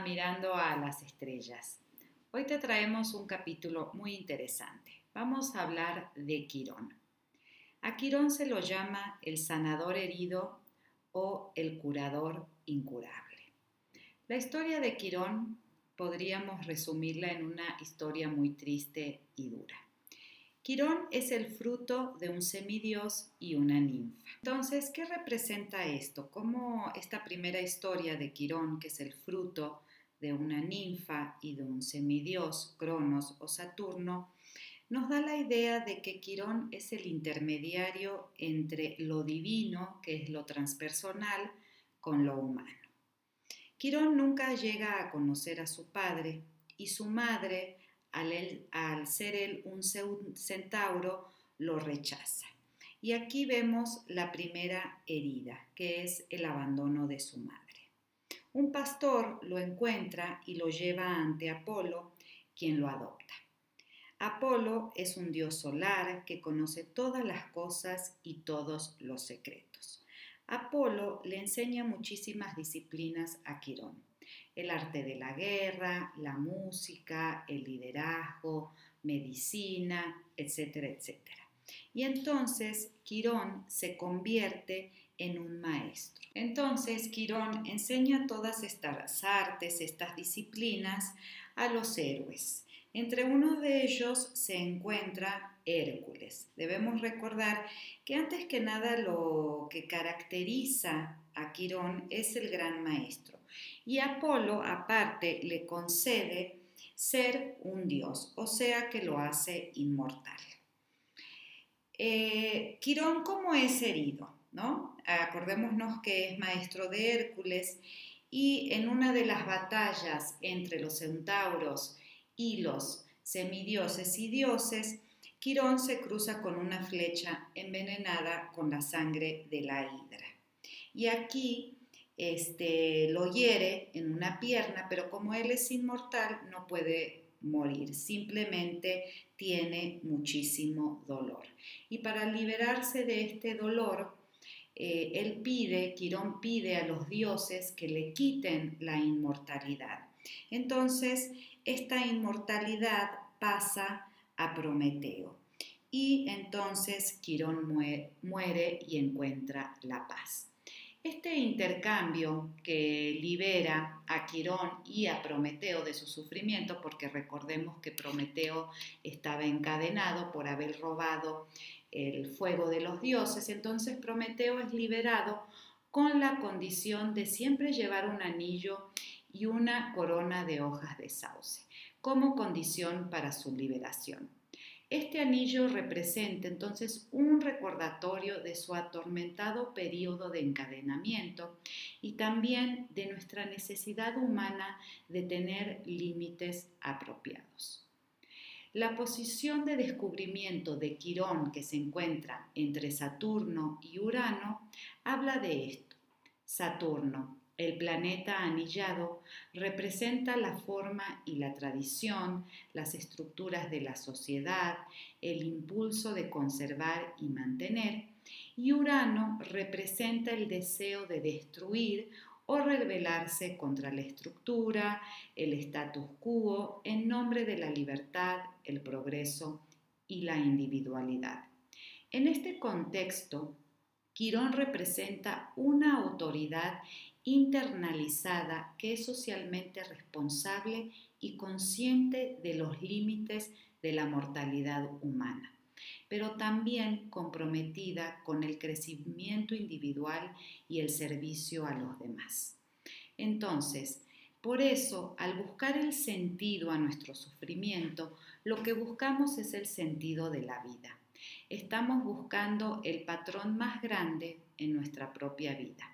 Mirando a las Estrellas. Hoy te traemos un capítulo muy interesante. Vamos a hablar de Quirón. A Quirón se lo llama el sanador herido o el curador incurable. La historia de Quirón podríamos resumirla en una historia muy triste y dura. Quirón es el fruto de un semidios y una ninfa. Entonces, ¿qué representa esto? ¿Cómo esta primera historia de Quirón, que es el fruto de una ninfa y de un semidios, Cronos o Saturno, nos da la idea de que Quirón es el intermediario entre lo divino, que es lo transpersonal, con lo humano. Quirón nunca llega a conocer a su padre y su madre al, ser él un centauro, lo rechaza. Y aquí vemos la primera herida, que es el abandono de su madre. Un pastor lo encuentra y lo lleva ante Apolo, quien lo adopta. Apolo es un dios solar que conoce todas las cosas y todos los secretos. Apolo le enseña muchísimas disciplinas a Quirón el arte de la guerra, la música, el liderazgo, medicina, etcétera, etcétera. Y entonces Quirón se convierte en un maestro. Entonces Quirón enseña todas estas artes, estas disciplinas a los héroes. Entre uno de ellos se encuentra Hércules. Debemos recordar que antes que nada lo que caracteriza a Quirón es el gran maestro. Y Apolo, aparte, le concede ser un dios, o sea que lo hace inmortal. Eh, Quirón, ¿cómo es herido? ¿no? Acordémonos que es maestro de Hércules y en una de las batallas entre los centauros y los semidioses y dioses, Quirón se cruza con una flecha envenenada con la sangre de la hidra. Y aquí este, lo hiere en una pierna, pero como él es inmortal, no puede morir, simplemente tiene muchísimo dolor. Y para liberarse de este dolor, eh, él pide, Quirón pide a los dioses que le quiten la inmortalidad. Entonces, esta inmortalidad pasa a Prometeo. Y entonces Quirón muere y encuentra la paz. Este intercambio que libera a Quirón y a Prometeo de su sufrimiento, porque recordemos que Prometeo estaba encadenado por haber robado el fuego de los dioses, entonces Prometeo es liberado con la condición de siempre llevar un anillo y una corona de hojas de sauce, como condición para su liberación. Este anillo representa entonces un recordatorio de su atormentado periodo de encadenamiento y también de nuestra necesidad humana de tener límites apropiados. La posición de descubrimiento de Quirón que se encuentra entre Saturno y Urano habla de esto. Saturno, el planeta anillado representa la forma y la tradición, las estructuras de la sociedad, el impulso de conservar y mantener, y Urano representa el deseo de destruir o rebelarse contra la estructura, el status quo, en nombre de la libertad, el progreso y la individualidad. En este contexto, Quirón representa una autoridad internalizada que es socialmente responsable y consciente de los límites de la mortalidad humana, pero también comprometida con el crecimiento individual y el servicio a los demás. Entonces, por eso, al buscar el sentido a nuestro sufrimiento, lo que buscamos es el sentido de la vida. Estamos buscando el patrón más grande en nuestra propia vida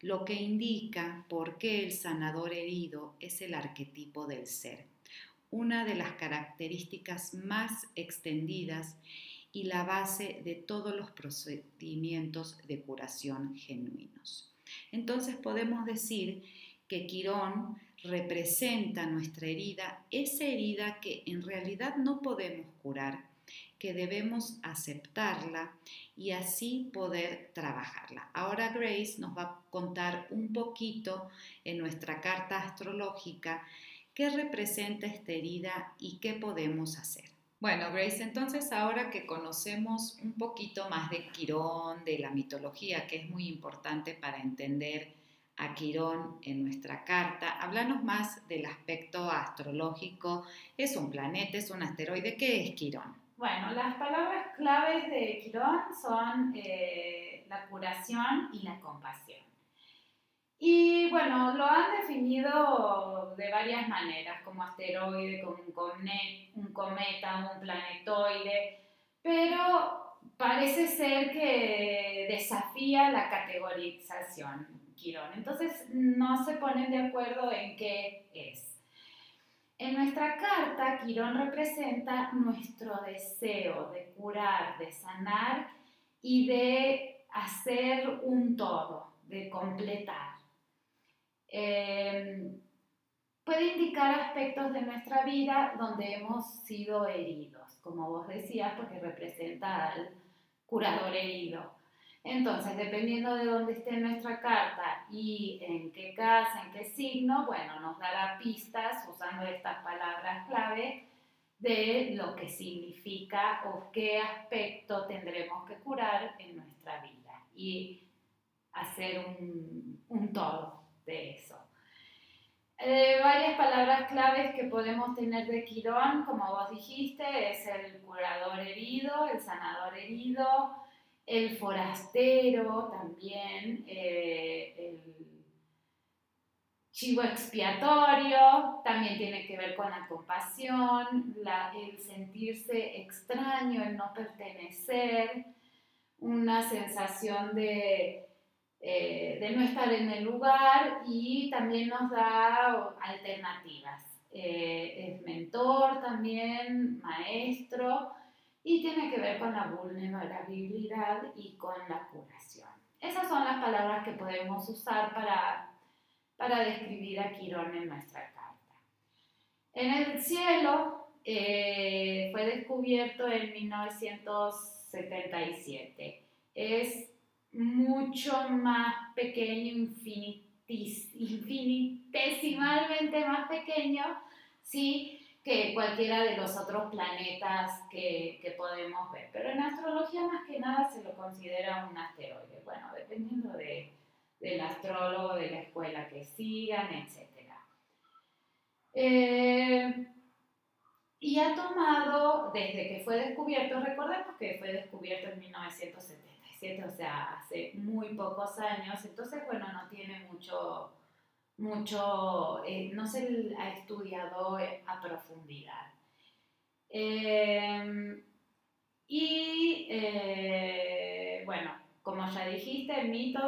lo que indica por qué el sanador herido es el arquetipo del ser, una de las características más extendidas y la base de todos los procedimientos de curación genuinos. Entonces podemos decir que Quirón representa nuestra herida, esa herida que en realidad no podemos curar, que debemos aceptarla y así poder trabajarla. Ahora Grace nos va a contar un poquito en nuestra carta astrológica qué representa esta herida y qué podemos hacer. Bueno, Grace, entonces ahora que conocemos un poquito más de Quirón, de la mitología, que es muy importante para entender a Quirón en nuestra carta, háblanos más del aspecto astrológico. ¿Es un planeta? ¿Es un asteroide? ¿Qué es Quirón? Bueno, las palabras claves de Quirón son eh, la curación y la compasión. Y bueno, lo han definido de varias maneras, como asteroide, como un, cometa, un planetoide, pero parece ser que desafía la categorización Quirón. Entonces no se ponen de acuerdo en qué es. En nuestra carta, Quirón representa nuestro deseo de curar, de sanar y de hacer un todo, de completar. Em, puede indicar aspectos de nuestra vida donde hemos sido heridos, como vos decías, porque representa al curador herido. Entonces, dependiendo de dónde esté nuestra carta y en qué casa, en qué signo, bueno, nos dará pistas usando estas palabras clave de lo que significa o qué aspecto tendremos que curar en nuestra vida y hacer un, todo de eso. Eh, varias palabras claves que podemos tener de Quirón, como vos dijiste, es el curador herido, el sanador herido, el forastero también, eh, el chivo expiatorio, también tiene que ver con la compasión, el sentirse extraño, el no pertenecer, una sensación de, eh, de no estar en el lugar y también nos da alternativas. Eh, es mentor también, maestro, y tiene que ver con la vulnerabilidad y con la curación. Esas son las palabras que podemos usar para, para describir a Quirón en nuestra carta. En el cielo eh, fue descubierto en 1977. Es mucho más pequeño, infinitesimalmente más pequeño, ¿sí? Que cualquiera de los otros planetas que, que, podemos ver. Pero en astrología más que nada se lo considera un asteroide, bueno, dependiendo de, del astrólogo, de la escuela que sigan, etc. Eh, y ha tomado, desde que fue descubierto, recordemos que fue descubierto en 1977, o sea, hace muy pocos años, entonces, bueno, no tiene mucho mucho, eh, no se ha estudiado a profundidad. Em, y eh, bueno, como ya dijiste, el mito,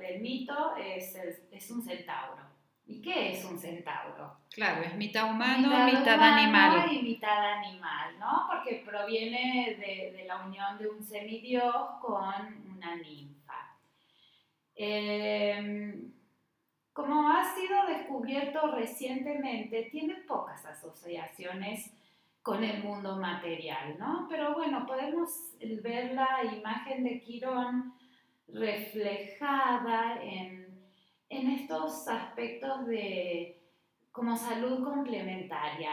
el mito es, es, un centauro. ¿Y qué es un centauro? Claro, es mitad humano, mitad, animal. Y mitad animal, ¿no? Porque proviene de, de la unión de un semidios con una ninfa. Como ha sido descubierto recientemente, tiene pocas asociaciones con el mundo material, ¿no? Pero bueno, podemos ver la imagen de Quirón reflejada en, estos aspectos de como salud complementaria,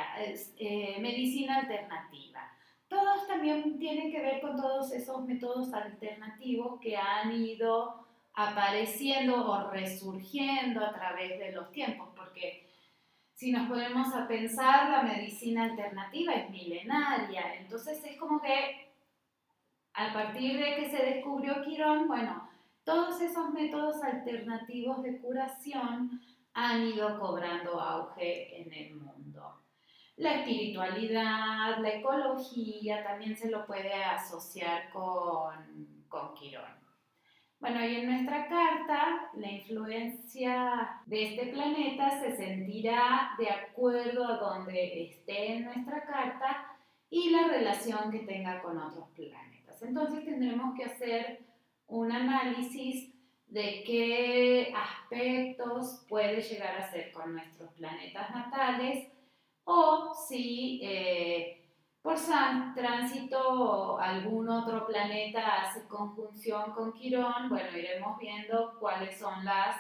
eh, medicina alternativa. Todos también tienen que ver con todos esos métodos alternativos que han ido apareciendo o resurgiendo a través de los tiempos, porque si nos ponemos a pensar, la medicina alternativa es milenaria, entonces es como que a partir de que se descubrió Quirón, bueno, todos esos métodos alternativos de curación han ido cobrando auge en el mundo. La espiritualidad, la ecología, también se lo puede asociar con, con Quirón. Bueno, y en nuestra carta, la influencia de este planeta se sentirá de acuerdo a donde esté en nuestra carta y la relación que tenga con otros planetas. Entonces tendremos que hacer un análisis de qué aspectos puede llegar a ser con nuestros planetas natales o si eh, san, tránsito algún otro planeta hace conjunción con Quirón, bueno, iremos viendo cuáles son las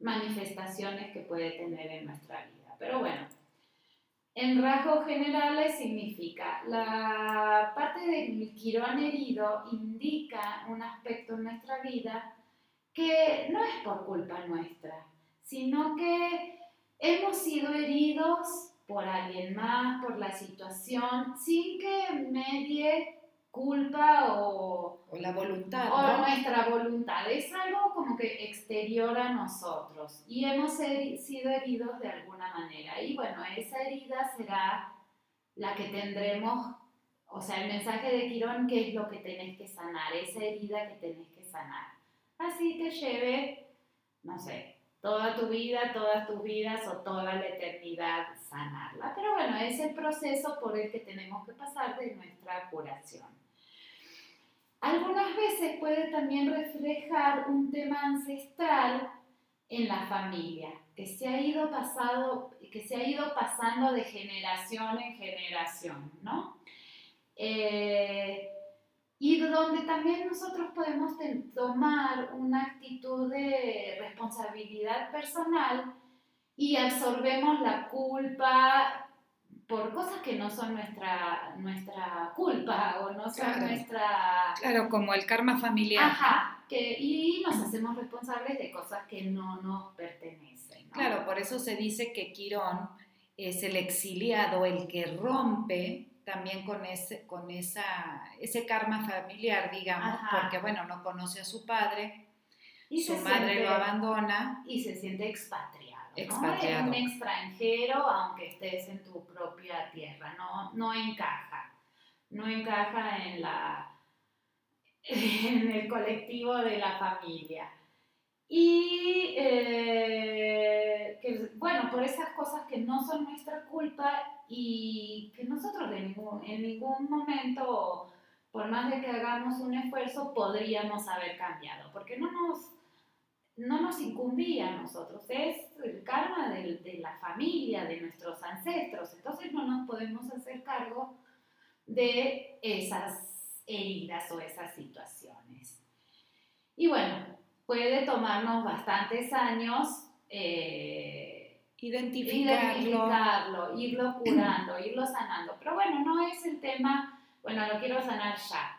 manifestaciones que puede tener en nuestra vida. Pero bueno, en rasgos generales significa la parte del Quirón herido indica un aspecto en nuestra vida que no es por culpa nuestra, sino que hemos sido heridos por alguien más, por la situación, sin que medie culpa o, o la voluntad. O nuestra voluntad. Es algo como que exterior a nosotros y hemos sido heridos de alguna manera. Y bueno, esa herida será la que tendremos, o sea, el mensaje de Quirón, que es lo que tenés que sanar, esa herida que tenés que sanar así te lleve, no sé, toda tu vida, todas tus vidas o toda la eternidad sanarla. Pero bueno, es el proceso por el que tenemos que pasar de nuestra curación. Algunas veces puede también reflejar un tema ancestral en la familia, que se ha ido, pasado, que se ha ido pasando de generación en generación, ¿no? Eh, y donde también nosotros podemos tomar una actitud de responsabilidad personal y absorbemos la culpa por cosas que no son nuestra, nuestra culpa o no son nuestra... Claro, como el karma familiar. Ajá, que, y nos hacemos responsables de cosas que no nos pertenecen. Claro, por eso se dice que Quirón es el exiliado, el que rompe también con ese, con esa, ese karma familiar, digamos, porque bueno, no conoce a su padre, y su madre lo abandona. Y se siente expatriado. Expatriado. un extranjero, aunque estés en tu propia tierra, no, no encaja. No encaja en, la, en el colectivo de la familia. Y eh, que, bueno, por esas cosas que no son nuestra culpa y que nosotros de ningún, en ningún momento, por más de que hagamos un esfuerzo, podríamos haber cambiado, porque no nos, no nos incumbía a nosotros, es el karma de, de la familia, de nuestros ancestros, entonces no nos podemos hacer cargo de esas heridas o esas situaciones. Y bueno, puede tomarnos bastantes años. Eh, identificarlo. irlo curando, irlo sanando. Pero bueno, no es el tema, bueno, lo quiero sanar ya.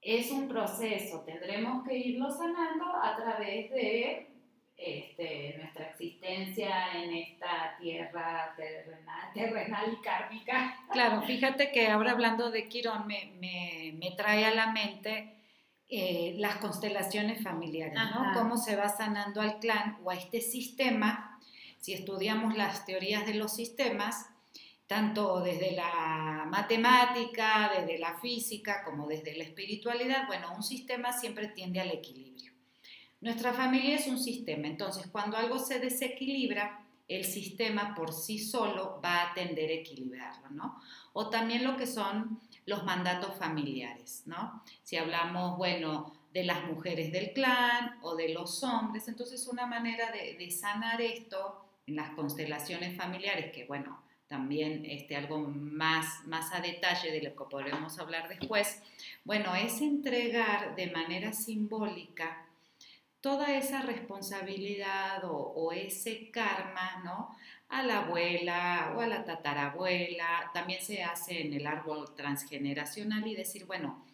Es un proceso, tendremos que irlo sanando a través de este, nuestra existencia en esta tierra terrenal, y kármica. Claro, fíjate que ahora hablando de Quirón me, me, trae a la mente eh, las constelaciones familiares, ¿no? Cómo se va sanando al clan o a este sistema si estudiamos las teorías de los sistemas, tanto desde la matemática, desde la física, como desde la espiritualidad, bueno, un sistema siempre tiende al equilibrio. Nuestra familia es un sistema, entonces cuando algo se desequilibra, el sistema por sí solo va a tender a equilibrarlo, ¿no? O también lo que son los mandatos familiares, ¿no? Si hablamos, bueno, de las mujeres del clan o de los hombres, entonces una manera de, de sanar esto en las constelaciones familiares, que bueno, también este, algo más, más a detalle de lo que podremos hablar después, bueno, es entregar de manera simbólica toda esa responsabilidad o, o, ese karma, ¿no? A la abuela o a la tatarabuela, también se hace en el árbol transgeneracional y decir, bueno,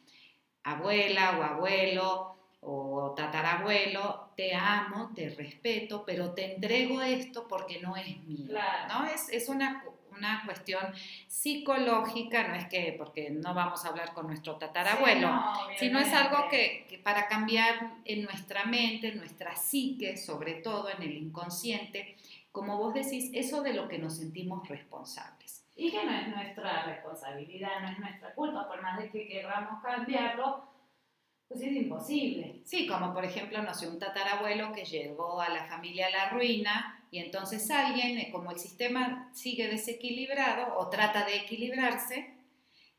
abuela o abuelo, o tatarabuelo, te amo, te respeto, pero te entrego esto porque no es mío. ¿no? Es, es una, una, cuestión psicológica, no es que, porque no vamos a hablar con nuestro tatarabuelo, sino es algo que, que, para cambiar en nuestra mente, en nuestra psique, sobre todo en el inconsciente, como vos decís, eso de lo que nos sentimos responsables. Y que no es nuestra responsabilidad, no es nuestra culpa, por más de que queramos cambiarlo, pues es imposible. Sí, como por ejemplo, no sé, un tatarabuelo que llegó a la familia a la ruina y entonces alguien, eh, como el sistema sigue desequilibrado o trata de equilibrarse,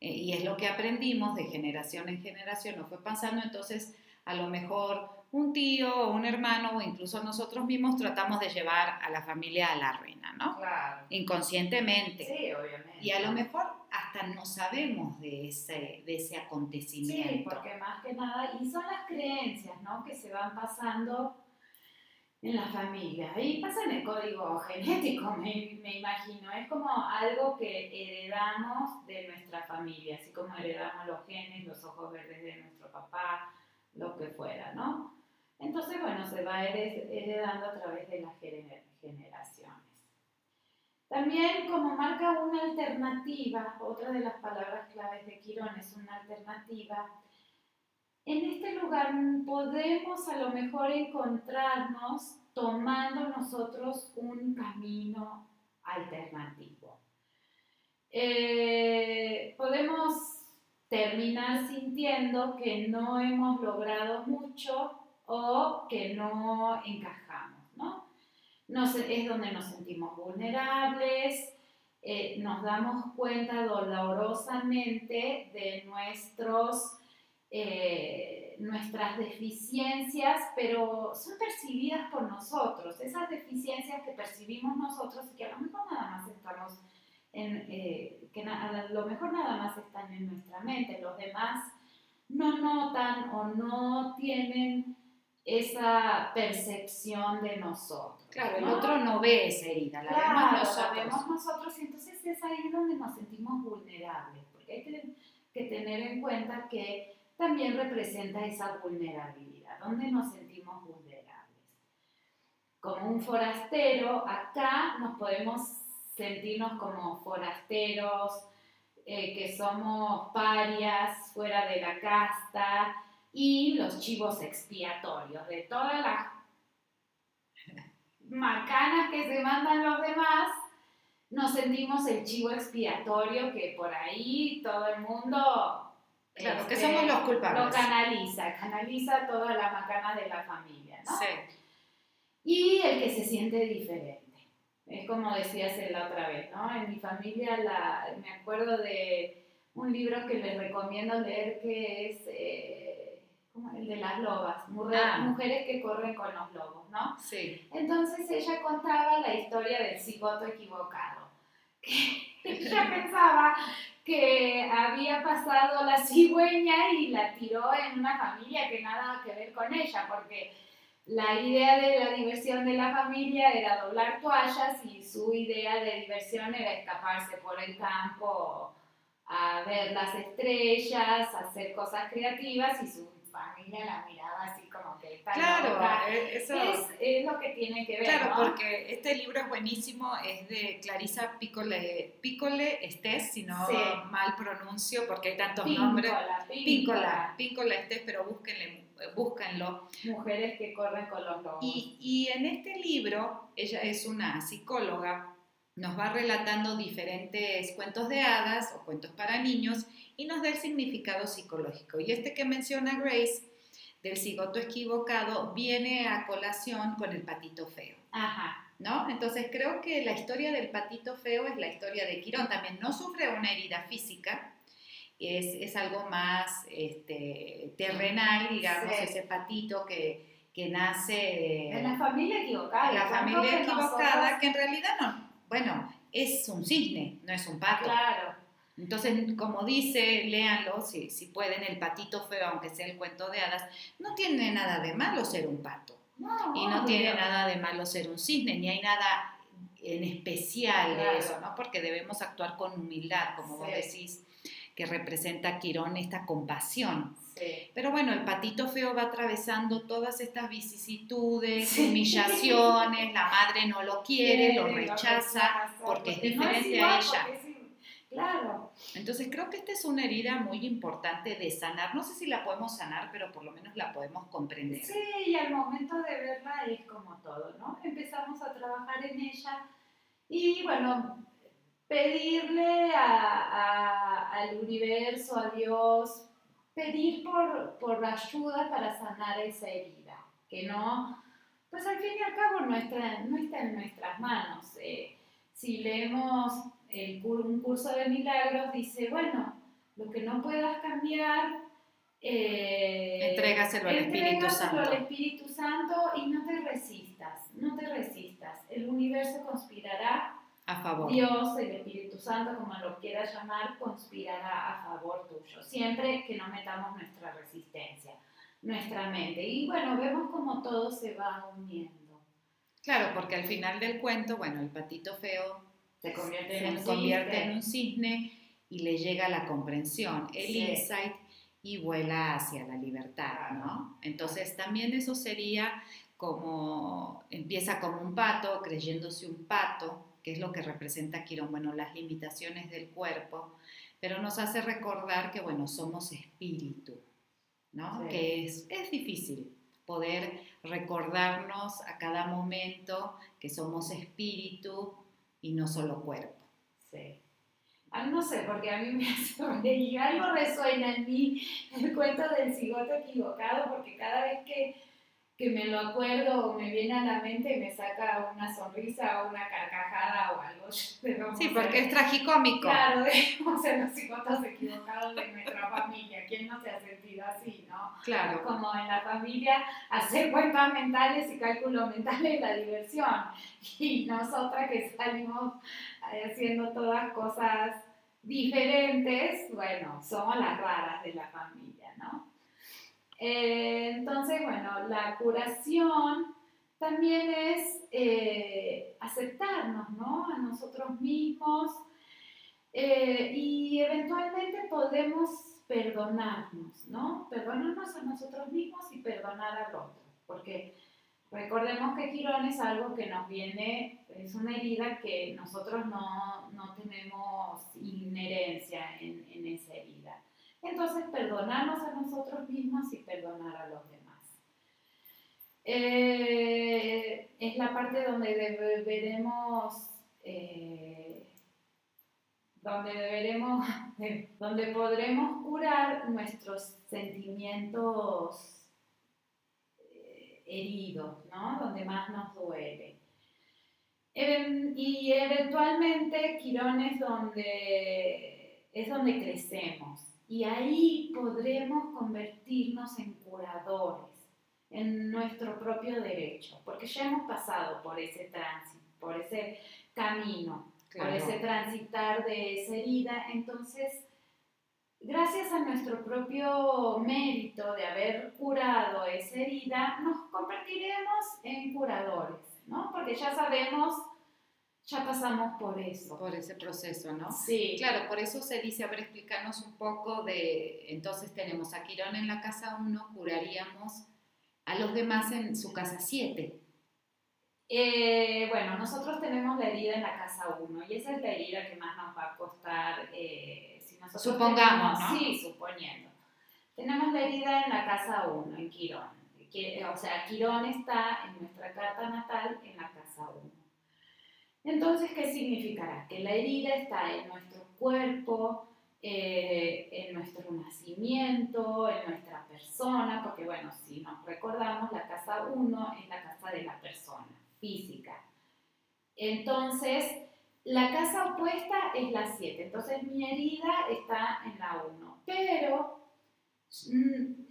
eh, y es lo que aprendimos de generación en generación, nos fue pasando, entonces a lo mejor un tío o un hermano o incluso nosotros mismos tratamos de llevar a la familia a la ruina, ¿no? Claro. Inconscientemente. Sí, obviamente. Y a lo mejor hasta no sabemos de ese, de ese acontecimiento. Sí, porque más que nada, y son las creencias, ¿no? Que se van pasando en la familia. Ahí pasa en el código genético, me, me, imagino. Es como algo que heredamos de nuestra familia, así como heredamos los genes, los ojos verdes de nuestro papá, lo que fuera, ¿no? Entonces, bueno, se va heredando a través de las generaciones. También como marca una alternativa, otra de las palabras claves de Quirón es una alternativa, en este lugar podemos a lo mejor encontrarnos tomando nosotros un camino alternativo. Eh, podemos terminar sintiendo que no hemos logrado mucho o que no encajamos, ¿no? es donde nos sentimos vulnerables, eh, nos damos cuenta dolorosamente de nuestros eh, nuestras deficiencias, pero son percibidas por nosotros. Esas deficiencias que percibimos nosotros y que a lo mejor nada más estamos en, eh, que a lo mejor nada más están en nuestra mente. Los demás no notan o no tienen esa percepción de nosotros. Claro, el otro no ve esa herida, la vemos nosotros. La vemos nosotros y entonces es ahí donde nos sentimos vulnerables, porque hay que, que tener en cuenta que también representa esa vulnerabilidad, donde nos sentimos vulnerables. Como un forastero, acá nos podemos sentirnos como forasteros, eh, que somos parias, fuera de la casta, y los chivos expiatorios de todas las macanas que se mandan los demás, nos sentimos el chivo expiatorio que por ahí todo el mundo Claro, que somos los culpables. Lo canaliza, canaliza toda la macana de la familia, ¿no? Sí. Y el que se siente diferente. Es como decías la otra vez, ¿no? En mi familia la, me acuerdo de un libro que les recomiendo leer que es eh, de las lobas, ah. mujeres que corren con los lobos, ¿no? Sí. Entonces ella contaba la historia del cigoto equivocado. ella pensaba que había pasado la cigüeña y la tiró en una familia que nada que ver con ella, porque la idea de la diversión de la familia era doblar toallas y su idea de diversión era escaparse por el campo a ver las estrellas, hacer cosas creativas y su familia la miraba así como que está Claro, eh, eso es, lo que tiene que ver. Claro, porque este libro es buenísimo, es de Clarisa Picole, Picole Estés, si no mal pronuncio, porque hay tantos nombres. Píncola, Píncola Estés, pero búsquenle, búsquenlo. Mujeres que corren con los lobos. Y, y en este libro, ella es una psicóloga nos va relatando diferentes cuentos de hadas o cuentos para niños y nos da el significado psicológico. Y este que menciona Grace, del cigoto equivocado, viene a colación con el patito feo. Ajá. ¿No? Entonces creo que la historia del patito feo es la historia de Quirón. También no sufre una herida física, es, es algo más este, terrenal, digamos, ese patito que, que nace... En la familia equivocada. La familia equivocada, que en realidad no, bueno, es un cisne, no es un pato. Claro. Entonces, como dice, léanlo, si, si pueden, el patito feo, aunque sea el cuento de hadas, no tiene nada de malo ser un pato. y no tiene nada de malo ser un cisne, ni hay nada en especial de eso, ¿no? Porque debemos actuar con humildad, como vos decís, que representa Quirón esta compasión. Pero bueno, el patito feo va atravesando todas estas vicisitudes, humillaciones, la madre no lo quiere, lo rechaza, porque es diferente a ella. Claro. Entonces creo que esta es una herida muy importante de sanar. No sé si la podemos sanar, pero por lo menos la podemos comprender. Sí, y al momento de verla es como todo, ¿no? Empezamos a trabajar en ella y bueno, pedirle al universo, a Dios, pedir por, por ayuda para sanar esa herida, que no, pues al fin y al cabo no está, no está en nuestras manos. Eh, si leemos el, un curso de milagros, dice, bueno, lo que no puedas cambiar, eh, entrégaselo al Espíritu Santo. al Espíritu Santo y no te resistas, no te resistas. El universo conspirará a favor. Dios, el Espíritu Santo, como lo quieras llamar, conspirará a favor tuyo, siempre que no metamos nuestra resistencia, nuestra mente. Y bueno, vemos como todo se va uniendo. Claro, porque al final del cuento, bueno, el patito feo se convierte, se en, un convierte cisne. en un cisne y le llega la comprensión, el Sí. insight y vuela hacia la libertad, ¿no? Entonces también eso sería como, empieza como un pato, creyéndose un pato, que es lo que representa Quirón, bueno, las limitaciones del cuerpo, pero nos hace recordar que, bueno, somos espíritu, ¿no? Sí. Que es, es difícil poder recordarnos a cada momento que somos espíritu y no solo cuerpo. Sí. Ah, no sé, porque a mí me hace reír. Algo resuena en mí el cuento del cigoto equivocado, porque cada vez que, que me lo acuerdo o me viene a la mente me saca una sonrisa o una carcajada o algo. Sí, porque es tragicómico. Claro, debemos ser los cigotos equivocados de nuestra familia. ¿Quién no se ha sentido así? Claro. como en la familia, hacer cuentas mentales y cálculo mental es la diversión. Y nosotras que salimos eh, haciendo todas cosas diferentes, bueno, somos las raras de la familia, ¿no? Eh, entonces, bueno, la curación también es eh, aceptarnos, ¿no? A nosotros mismos y eventualmente podemos perdonarnos, ¿no? Perdonarnos a nosotros mismos y perdonar al otro, porque recordemos que Quirón es algo que nos viene, es una herida que nosotros no, no tenemos inherencia en, en esa herida. Entonces, perdonarnos a nosotros mismos y perdonar a los demás. Eh, es la parte donde deberemos, eh, donde deberemos, donde podremos curar nuestros sentimientos eh, heridos, ¿no? Donde más nos duele. Y eventualmente Quirón es donde, es donde crecemos. Y ahí podremos convertirnos en curadores, en nuestro propio derecho, porque ya hemos pasado por ese tránsito, por ese camino, Claro. por ese transitar de esa herida. Entonces, gracias a nuestro propio mérito de haber curado esa herida, nos convertiremos en curadores, ¿no? Porque ya sabemos, ya pasamos por eso. Por ese proceso, ¿no? Sí, Claro, por eso se dice, a ver, explicarnos un poco de, entonces tenemos a Quirón en la casa 1, curaríamos a los demás en su casa 7. Eh, bueno, nosotros tenemos la herida en la casa 1 y esa es la herida que más nos va a costar. eh, si nosotros Supongamos, tenemos- ¿no? Sí, suponiendo. Tenemos la herida en la casa 1, en Quirón. Que, o sea, Quirón está en nuestra carta natal en la casa 1. Entonces, ¿qué significará? Que la herida está en nuestro cuerpo, eh, en nuestro nacimiento, en nuestra persona, porque bueno, si nos recordamos, la casa 1 es la casa de la persona, física. Entonces, la casa opuesta es la 7, entonces mi herida está en la 1, pero mm,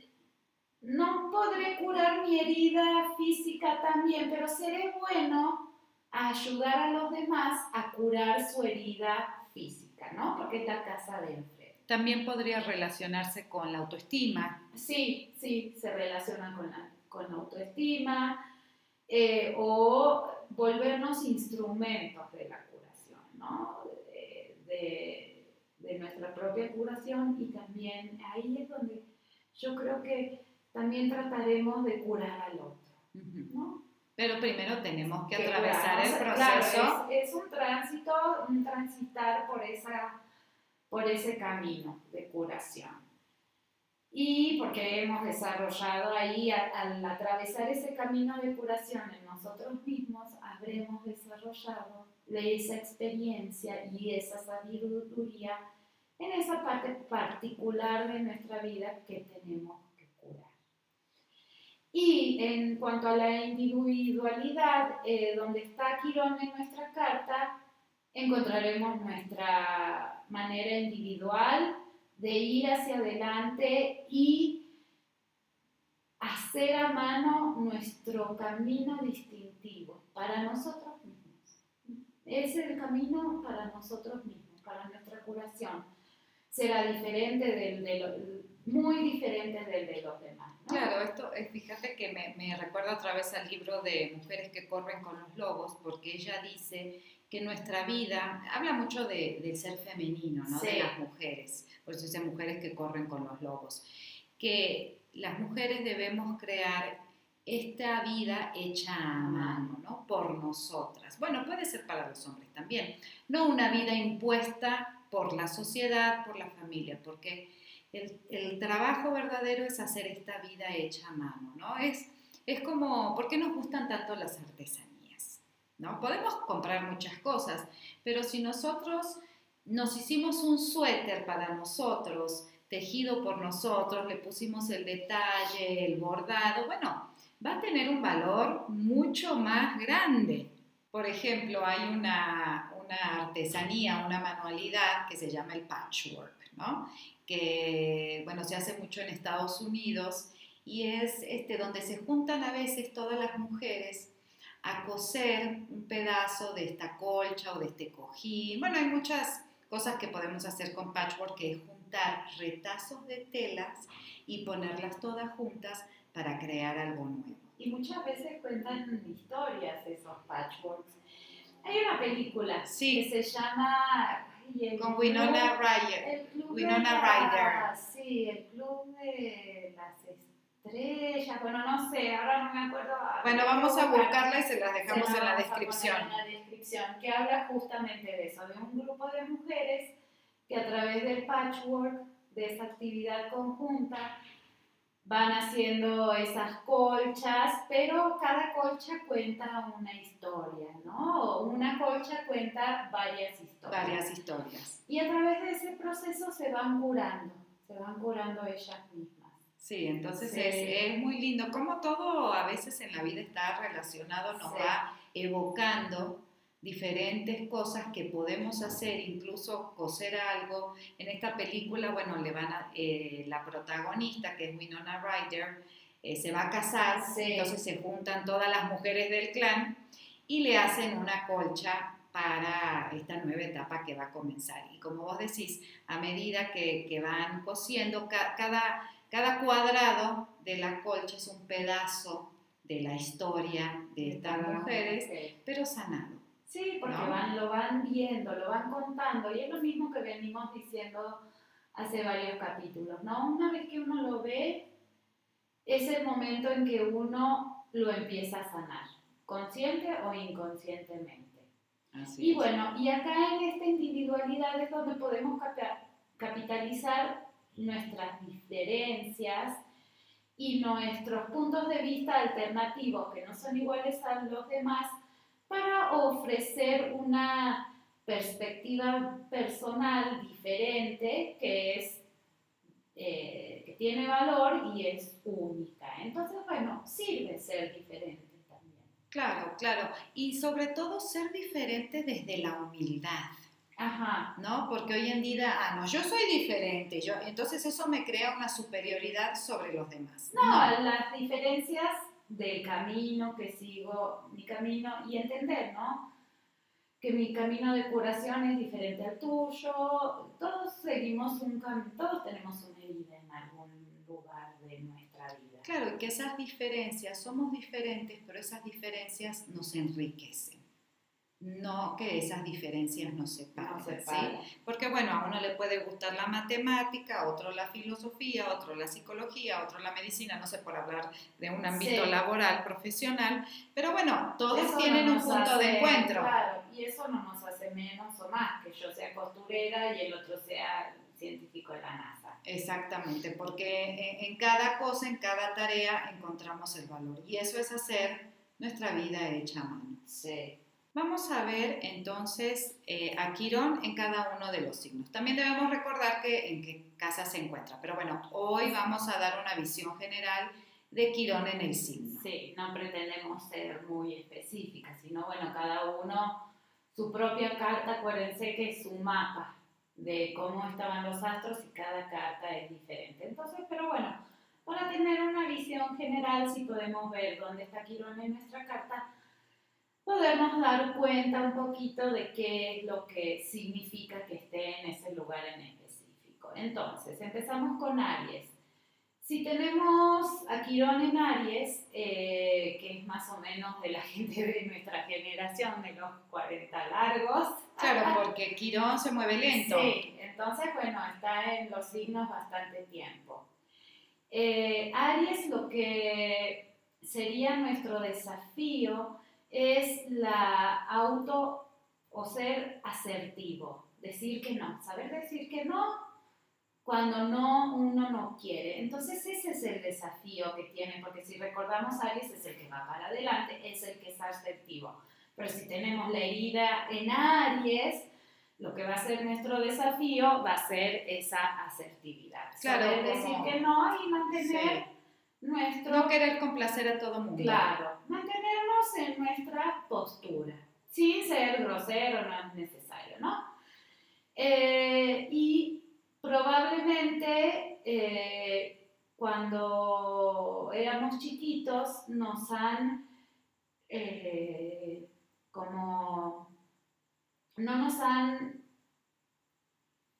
no podré curar mi herida física también, pero seré bueno a ayudar a los demás a curar su herida física, ¿no? Porque es la casa de enfrente. También podría relacionarse con la autoestima. Sí, sí, se relaciona con la, con la autoestima eh, o volvernos instrumentos de la curación, ¿no? De, de- de nuestra propia curación y también ahí es donde yo creo que también trataremos de curar al otro. ¿no? Pero primero tenemos que Que atravesar el curarnos, proceso. claro, es, es un tránsito, un transitar por, esa, por ese camino de curación. Y porque hemos desarrollado ahí, a- al atravesar ese camino de curación en nosotros mismos, habremos desarrollado de esa experiencia y esa sabiduría en esa parte particular de nuestra vida que tenemos que curar. Y en cuanto a la individualidad, eh, donde está Quirón en nuestra carta, encontraremos nuestra manera individual de ir hacia adelante y hacer a mano nuestro camino distintivo para nosotros mismos. es el camino para nosotros mismos, para nuestra curación. Será diferente del de los, muy diferente del de los demás. Claro, esto, eh, fíjate que me, me, recuerda otra vez al libro de Mujeres que corren con los lobos, porque ella dice que nuestra vida, habla mucho de, del ser femenino, ¿no? De las mujeres, por eso dice mujeres que corren con los lobos, que las mujeres debemos crear esta vida hecha a mano, ¿no? Por nosotras. Bueno, puede ser para los hombres también, no una vida impuesta por la sociedad, por la familia, porque el, el trabajo verdadero es hacer esta vida hecha a mano, ¿no? Es, es como, ¿por qué nos gustan tanto las artesanías? ¿No? Podemos comprar muchas cosas, pero si nosotros nos hicimos un suéter para nosotros, tejido por nosotros, le pusimos el detalle, el bordado, bueno, va a tener un valor mucho más grande. Por ejemplo, hay una, una artesanía, una manualidad que se llama el patchwork, ¿no? que bueno, se hace mucho en Estados Unidos y es este, donde se juntan a veces todas las mujeres a coser un pedazo de esta colcha o de este cojín. Bueno, hay muchas cosas que podemos hacer con patchwork, que es juntar retazos de telas y ponerlas todas juntas para crear algo nuevo. Y muchas veces cuentan historias esos patchworks. Hay una película sí. que se llama con Winona Ryder. Winona Ryder. Sí, el club de las estrellas. Bueno, no sé, ahora no me acuerdo. Bueno, vamos a buscarla y se las dejamos en la descripción. En la descripción, que habla justamente de eso, de un grupo de mujeres que a través del patchwork, de esa actividad conjunta, van haciendo esas colchas, pero cada colcha cuenta una historia, ¿no? Una colcha cuenta varias historias. Varias historias. Y a través de ese proceso se van curando, se van curando ellas mismas. Sí, entonces Es, es, muy lindo. Como todo a veces en la vida está relacionado, nos va evocando diferentes cosas que podemos hacer, incluso coser algo. En esta película, bueno, le van a, eh, la protagonista, que es Winona Ryder, eh, se va a casar, entonces se juntan todas las mujeres del clan y le hacen una colcha para esta nueva etapa que va a comenzar. Y como vos decís, a medida que, que van cosiendo, cada, cada cuadrado de la colcha es un pedazo de la historia de estas mujeres, pero sanado. Sí, porque van, lo van viendo, lo van contando, y es lo mismo que venimos diciendo hace varios capítulos, ¿no? Una vez que uno lo ve, es el momento en que uno lo empieza a sanar, consciente o inconscientemente. Así y bueno, y acá en esta individualidad es donde podemos capitalizar nuestras diferencias y nuestros puntos de vista alternativos que no son iguales a los demás para ofrecer una perspectiva personal diferente que es eh, que tiene valor y es única. Entonces, bueno, sirve ser diferente también. Claro, claro. Y sobre todo ser diferente desde la humildad. Ajá. ¿No? Porque hoy en día, ah, no, yo soy diferente, yo, entonces eso me crea una superioridad sobre los demás. no. las diferencias del camino que sigo, mi camino, y entender, ¿no? Que mi camino de curación es diferente al tuyo, todos seguimos un camino, todos tenemos una herida en algún lugar de nuestra vida. Claro, que esas diferencias, somos diferentes, pero esas diferencias nos enriquecen no que esas diferencias no se paguen, ¿sí? Porque bueno, a uno le puede gustar la matemática, a otro la filosofía, a otro la psicología, a otro la medicina, no sé por hablar de un ámbito laboral, profesional, pero bueno, todos tienen un punto de encuentro. Claro, y eso no nos hace menos o más, que yo sea costurera y el otro sea científico de la NASA. Exactamente, porque en cada cosa, en cada tarea encontramos el valor y eso es hacer nuestra vida hecha a mano. Sí. Vamos a ver entonces eh, a Quirón en cada uno de los signos. También debemos recordar que en qué casa se encuentra, pero bueno, hoy vamos a dar una visión general de Quirón en el signo. Sí, no pretendemos ser muy específicas, sino bueno, cada uno su propia carta, acuérdense que es un mapa de cómo estaban los astros y cada carta es diferente. Entonces, pero bueno, para tener una visión general, si podemos ver dónde está Quirón en nuestra carta, podernos dar cuenta un poquito de qué es lo que significa que esté en ese lugar en específico. Entonces, empezamos con Aries. Si tenemos a Quirón en Aries, eh, que es más o menos de la gente de nuestra generación, de los 40 largos. Claro, porque Quirón se mueve lento. Sí, entonces, bueno, está en los signos bastante tiempo. Eh, Aries, lo que sería nuestro desafío es la auto o ser asertivo, decir que no, saber decir que no cuando no uno no quiere. Entonces ese es el desafío que tiene, porque si recordamos Aries es el que va para adelante, es el que está asertivo. Pero si tenemos la herida en Aries, lo que va a ser nuestro desafío va a ser esa asertividad. Claro, Saber decir que no y mantener nuestro... No querer complacer a todo mundo. Claro, en nuestra postura, sin ser grosero, no es necesario, ¿no? Eh, y probablemente eh, cuando éramos chiquitos nos han eh, como no nos han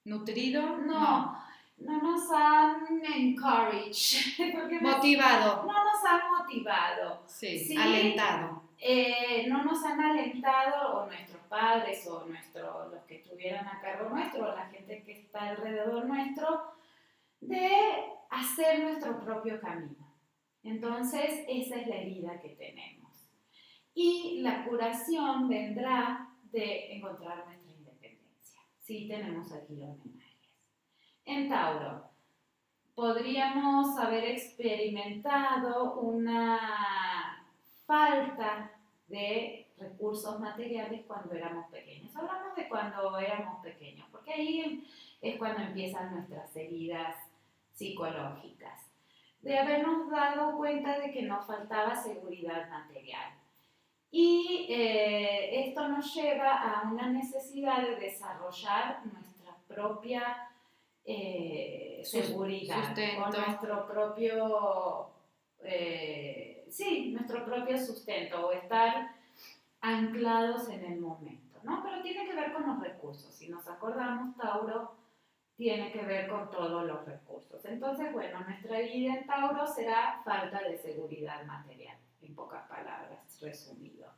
nutrido, no, no, nos han encouraged, motivado, no nos han motivado, sí, alentado. Eh, no nos han alentado, o nuestros padres, o nuestro, los que estuvieran a cargo nuestro, o la gente que está alrededor nuestro, de hacer nuestro propio camino. Entonces, esa es la herida que tenemos. Y la curación vendrá de encontrar nuestra independencia. Sí, tenemos aquí los mensajes. En Tauro, podríamos haber experimentado una falta de recursos materiales cuando éramos pequeños. Hablamos de cuando éramos pequeños, porque ahí es cuando empiezan nuestras heridas psicológicas. De habernos dado cuenta de que nos faltaba seguridad material. Y eh, esto nos lleva a una necesidad de desarrollar nuestra propia eh, seguridad, o nuestro propio eh, sí, nuestro propio sustento o estar anclados en el momento, ¿no? Pero tiene que ver con los recursos. Si nos acordamos, Tauro tiene que ver con todos los recursos. Entonces, bueno, nuestra vida en Tauro será falta de seguridad material, en pocas palabras, resumido.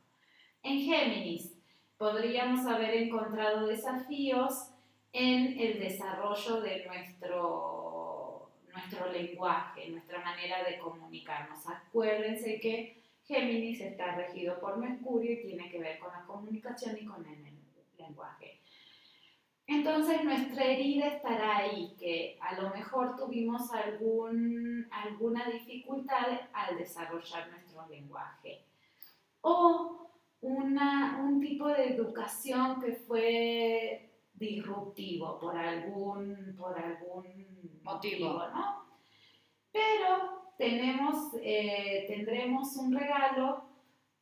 En Géminis, podríamos haber encontrado desafíos en el desarrollo de nuestro nuestro lenguaje, nuestra manera de comunicarnos. Acuérdense que Géminis está regido por Mercurio y tiene que ver con la comunicación y con el lenguaje. Entonces nuestra herida estará ahí, que a lo mejor tuvimos algún, alguna dificultad al desarrollar nuestro lenguaje. O una, un tipo de educación que fue disruptivo por algún, por algún motivo, ¿no? Pero tenemos, eh, tendremos un regalo,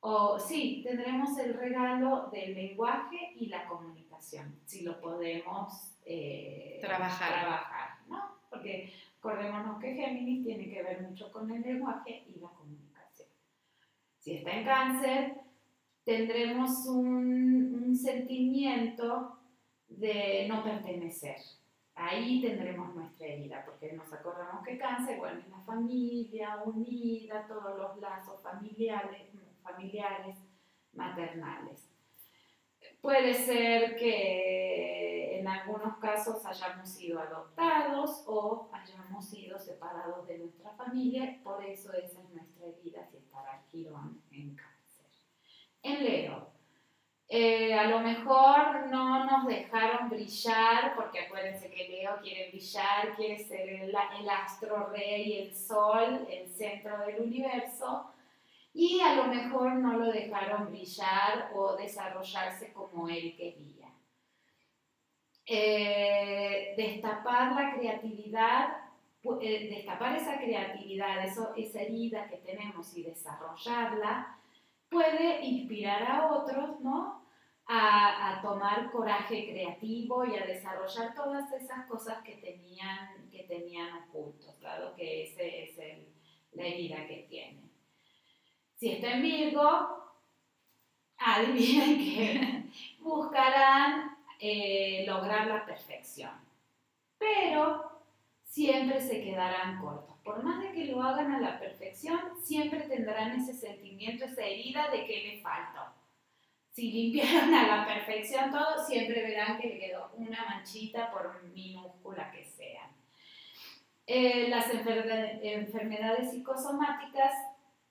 o sí, tendremos el regalo del lenguaje y la comunicación, si lo podemos eh, trabajar. trabajar, ¿no? Porque acordémonos que Géminis tiene que ver mucho con el lenguaje y la comunicación. Si está en cáncer, tendremos un, un sentimiento de no pertenecer. Ahí tendremos nuestra herida, porque nos acordamos que cáncer, bueno, es la familia unida, todos los lazos familiares, familiares, maternales. Puede ser que en algunos casos hayamos sido adoptados o hayamos sido separados de nuestra familia, por eso esa es nuestra herida si estará Girón en cáncer. En Leo, eh, a lo mejor no nos dejaron brillar, porque acuérdense que Leo quiere brillar, quiere ser el, astro rey, el sol, el centro del universo, y a lo mejor no lo dejaron brillar o desarrollarse como él quería. Eh, destapar la creatividad, eh, destapar esa creatividad, eso, esa herida que tenemos y desarrollarla, puede inspirar a otros, ¿no? A, tomar coraje creativo y a desarrollar todas esas cosas que tenían, que tenían ocultos, dado que ese es el, la herida que tiene. Si está en Virgo, adivinen que buscarán eh, lograr la perfección. Pero siempre se quedarán cortos. Por más de que lo hagan a la perfección, siempre tendrán ese sentimiento, esa herida de que le faltó. Si limpiaron a la perfección todo, siempre verán que le quedó una manchita por minúscula que sea. Eh, las enfermedades psicosomáticas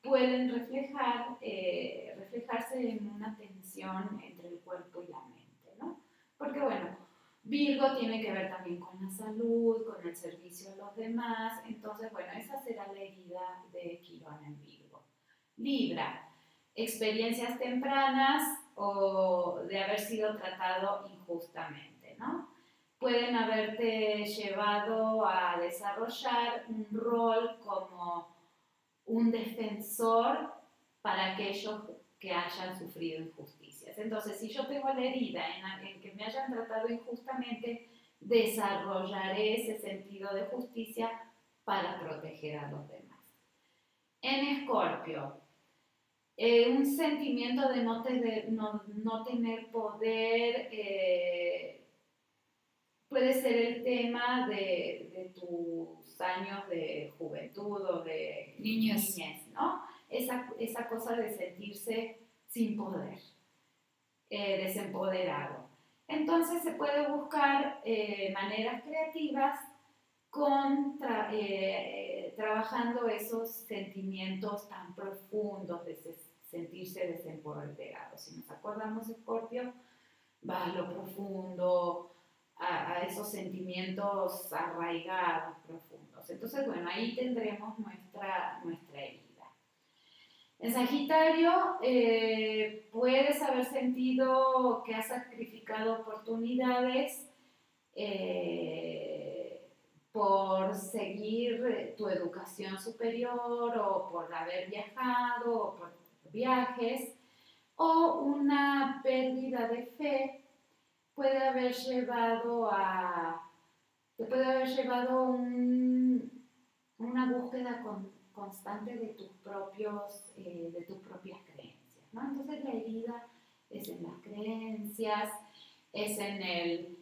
pueden reflejar, eh, reflejarse en una tensión entre el cuerpo y la mente, ¿no? Porque bueno, Virgo tiene que ver también con la salud, con el servicio a los demás, entonces bueno, esa será la herida de Quirón en Virgo. Libra, experiencias tempranas o de haber sido tratado injustamente, ¿no? Pueden haberte llevado a desarrollar un rol como un defensor para aquellos que hayan sufrido injusticias. Entonces, si yo tengo la herida en, que me hayan tratado injustamente, desarrollaré ese sentido de justicia para proteger a los demás. En Escorpio, eh, un sentimiento de no, no, tener poder eh, puede ser el tema de, de tus años de juventud o de niñez, ¿no? Esa, esa, cosa de sentirse sin poder, eh, desempoderado. Entonces se puede buscar maneras creativas con trabajando esos sentimientos tan profundos de sentirse desempoderado. Si nos acordamos, Scorpio, va a lo profundo, a, esos sentimientos arraigados, profundos. Entonces, bueno, ahí tendremos nuestra, nuestra herida. En Sagitario, eh, puedes haber sentido que has sacrificado oportunidades eh, por seguir tu educación superior o por haber viajado o por viajes o una pérdida de fe puede haber llevado a, puede haber llevado una búsqueda constante de tus, propios, eh, de tus propias creencias. ¿no? Entonces la herida es en las creencias, es en, el,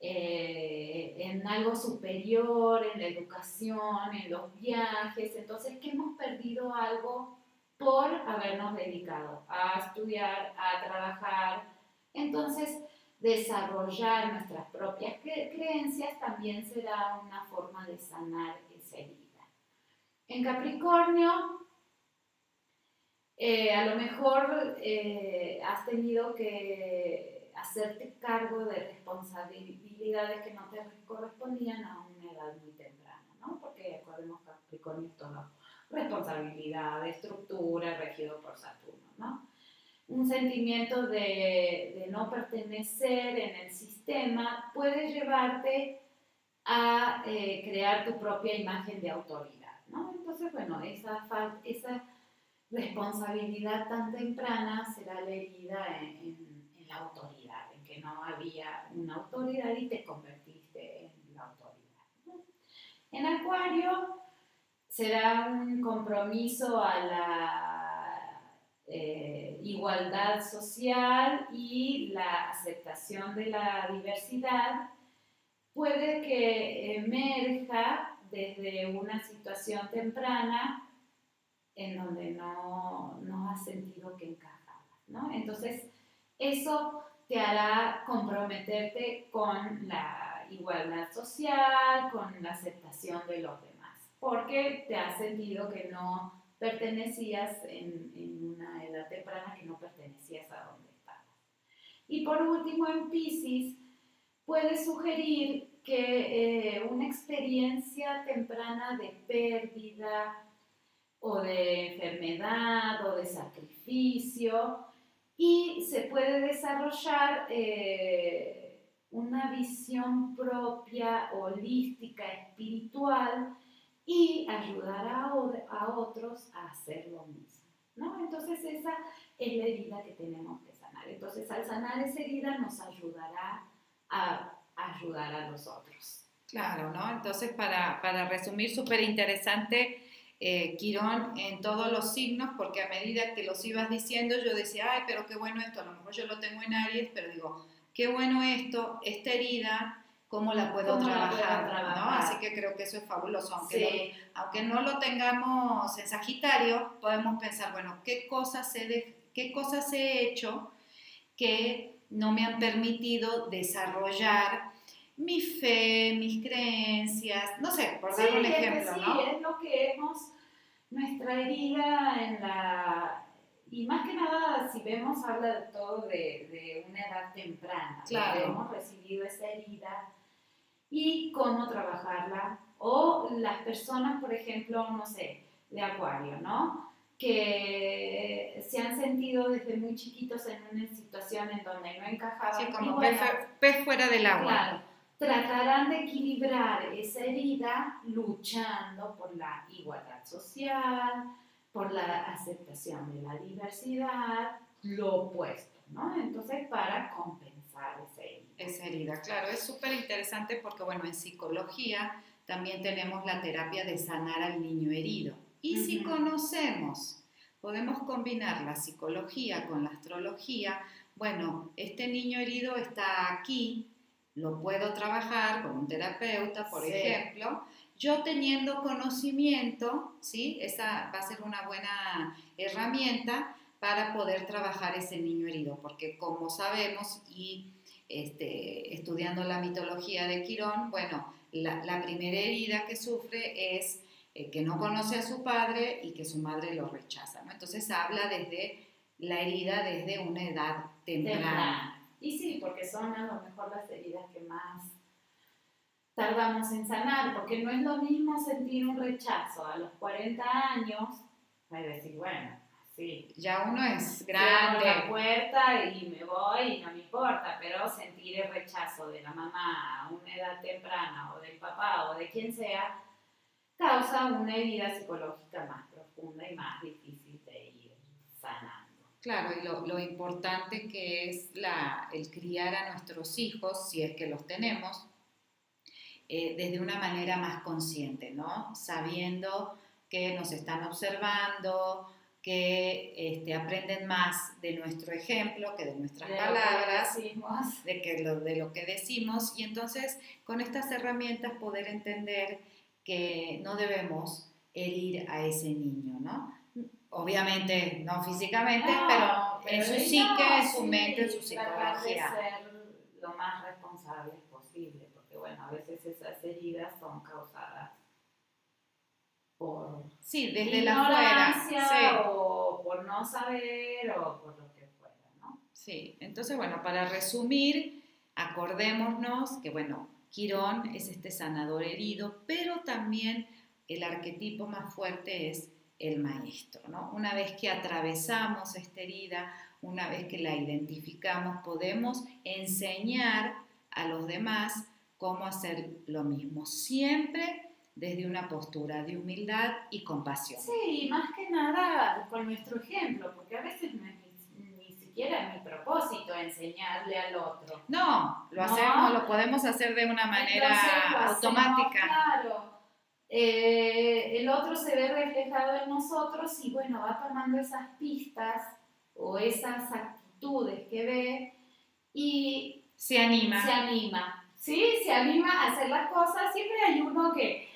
eh, en algo superior, en la educación, en los viajes. Entonces que hemos perdido algo por habernos dedicado a estudiar, a trabajar. Entonces, desarrollar nuestras propias creencias también será una forma de sanar esa herida. En Capricornio, eh, a lo mejor eh, has tenido que hacerte cargo de responsabilidades que no te correspondían a una edad muy temprana, ¿no? Porque recordemos Capricornio es todo responsabilidad, estructura, regido por Saturno, ¿no? un sentimiento de, no pertenecer en el sistema puede llevarte a eh, crear tu propia imagen de autoridad, ¿no? Entonces, bueno, esa, esa responsabilidad tan temprana será la herida en, la autoridad, en que no había una autoridad y te convertiste en la autoridad. En Acuario será un compromiso a la eh, igualdad social y la aceptación de la diversidad puede que emerja desde una situación temprana en donde no, no has sentido que encajabas, ¿no? Entonces, eso te hará comprometerte con la igualdad social, con la aceptación de los demás, porque te has sentido que no pertenecías en, una edad temprana que no pertenecías a donde estabas. Y por último, en Pisces, puede sugerir que eh, una experiencia temprana de pérdida o de enfermedad o de sacrificio y se puede desarrollar eh, una visión propia, holística, espiritual, y ayudar a, otros a hacer lo mismo. ¿no? Entonces esa es la herida que tenemos que sanar. Entonces al sanar esa herida nos ayudará a ayudar a los otros. Claro, ¿no? Entonces para, para resumir, súper interesante eh, Quirón en todos los signos, porque a medida que los ibas diciendo, yo decía, ay, pero qué bueno esto, a lo mejor yo lo tengo en Aries, pero digo, qué bueno esto, esta herida, cómo la puedo, trabajar, Así que creo que eso es fabuloso, aunque, aunque no lo tengamos en Sagitario, podemos pensar, bueno, ¿qué cosas he, qué cosas he hecho que no me han permitido desarrollar mi fe, mis creencias, no sé, por dar un ejemplo, sí, ¿no? es lo que hemos, nuestra herida en la, y más que nada, si vemos, habla de todo de, de una edad temprana, claro. hemos recibido esa herida y cómo trabajarla, o las personas, por ejemplo, no sé, de acuario, ¿no? que se han sentido desde muy chiquitos en una situación en donde no encajaban. Sí, como pez, pez, fuera del agua. Claro, tratarán de equilibrar esa herida luchando por la igualdad social, por la aceptación de la diversidad, lo opuesto, ¿no? Entonces, para compensar esa herida. Claro, es súper interesante porque, bueno, en psicología también tenemos la terapia de sanar al niño herido. Y uh -huh. si conocemos, podemos combinar la psicología con la astrología, bueno, este niño herido está aquí, lo puedo trabajar con un terapeuta, por sí. ejemplo, yo teniendo conocimiento, ¿sí? Esa va a ser una buena herramienta para poder trabajar ese niño herido, porque como sabemos y este, estudiando la mitología de Quirón, bueno, la, primera herida que sufre es eh, que no conoce a su padre y que su madre lo rechaza. Entonces habla desde la herida desde una edad temprana. Y sí, porque son a lo mejor las heridas que más tardamos en sanar, porque no es lo mismo sentir un rechazo a los 40 años, es decir, bueno, sí. Ya uno es grande. Cierro la puerta y me voy y no me importa, pero sentir el rechazo de la mamá a una edad temprana o del papá o de quien sea, causa una herida psicológica más profunda y más difícil de ir sanando. Claro, y lo, lo, importante que es la, el criar a nuestros hijos, si es que los tenemos, eh, desde una manera más consciente, ¿no? Sabiendo que nos están observando, que este, aprenden más de nuestro ejemplo que de nuestras de palabras, lo de, que lo, de lo que decimos, y entonces con estas herramientas poder entender que no debemos herir a ese niño, ¿no? Obviamente no físicamente, no, pero, pero, en su psique, no, en su mente, en su psicología. De ser lo más responsables posible, porque bueno, a veces esas heridas son causadas por sí, desde la fuera, sí. o por no saber o por lo que fuera, ¿no? Sí, entonces bueno, para resumir, acordémonos que bueno, Quirón es este sanador herido, pero también el arquetipo más fuerte es el maestro. ¿no? Una vez que atravesamos esta herida, una vez que la identificamos, podemos enseñar a los demás cómo hacer lo mismo, siempre desde una postura de humildad y compasión. Sí, más que nada con nuestro ejemplo, porque a veces no es ni siquiera es mi propósito enseñarle al otro. No, lo ¿no? hacemos, lo podemos hacer de una manera automática. Hacemos, claro eh, el otro se ve reflejado en nosotros y bueno, va tomando esas pistas o esas actitudes que ve y se anima. Se anima, ¿sí? Se anima a hacer las cosas. Siempre hay uno que,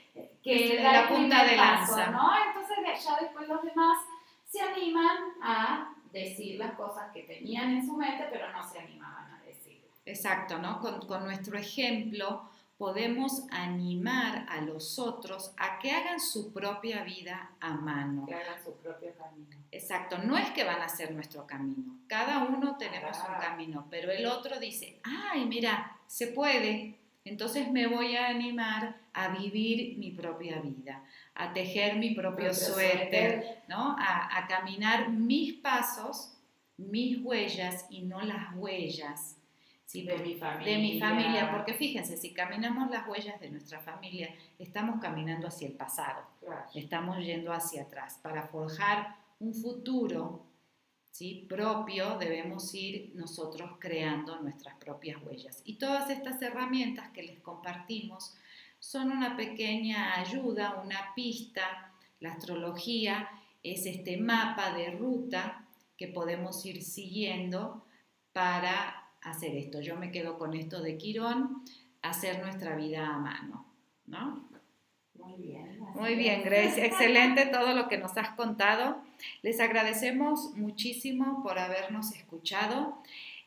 que da la punta de paso, lanza. ¿no? Entonces ya después los demás se animan a decir las cosas que tenían en su mente, pero no se animaban a decirlas. Exacto, ¿no? Con, con nuestro ejemplo podemos animar a los otros a que hagan su propia vida a mano. Que hagan su propio camino. Exacto, no es que van a hacer nuestro camino, cada uno tenemos ah. un camino, pero el otro dice, ay, mira, se puede, entonces me voy a animar a vivir mi propia vida, a tejer mi propio, suéter, ¿no? A, a caminar mis pasos, mis huellas y no las huellas Sí, de mi familia. De mi familia, porque fíjense, si caminamos las huellas de nuestra familia, estamos caminando hacia el pasado, claro. estamos yendo hacia atrás. Para forjar un futuro ¿sí? propio, debemos ir nosotros creando nuestras propias huellas. Y todas estas herramientas que les compartimos son una pequeña ayuda, una pista, La astrología es este mapa de ruta que podemos ir siguiendo para hacer esto. Yo me quedo con esto de Quirón, hacer nuestra vida a mano, ¿no? Muy bien. Muy bien, Grace. Excelente todo lo que nos has contado. Les agradecemos muchísimo por habernos escuchado.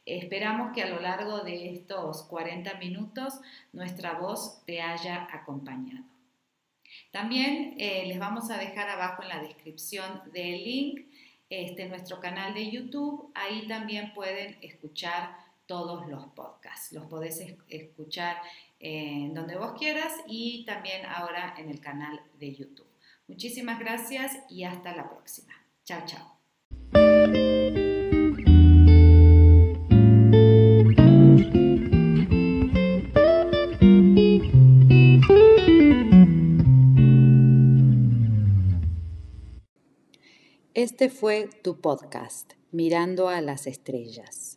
Esperamos que a lo largo de estos 40 minutos nuestra voz te haya acompañado. También eh, les vamos a dejar abajo en la descripción del link este, nuestro canal de YouTube. Ahí también pueden escuchar todos los podcasts. Los podés escuchar en donde vos quieras y también ahora en el canal de YouTube. Muchísimas gracias y hasta la próxima. Chao, chao. Este fue tu podcast, Mirando a las Estrellas.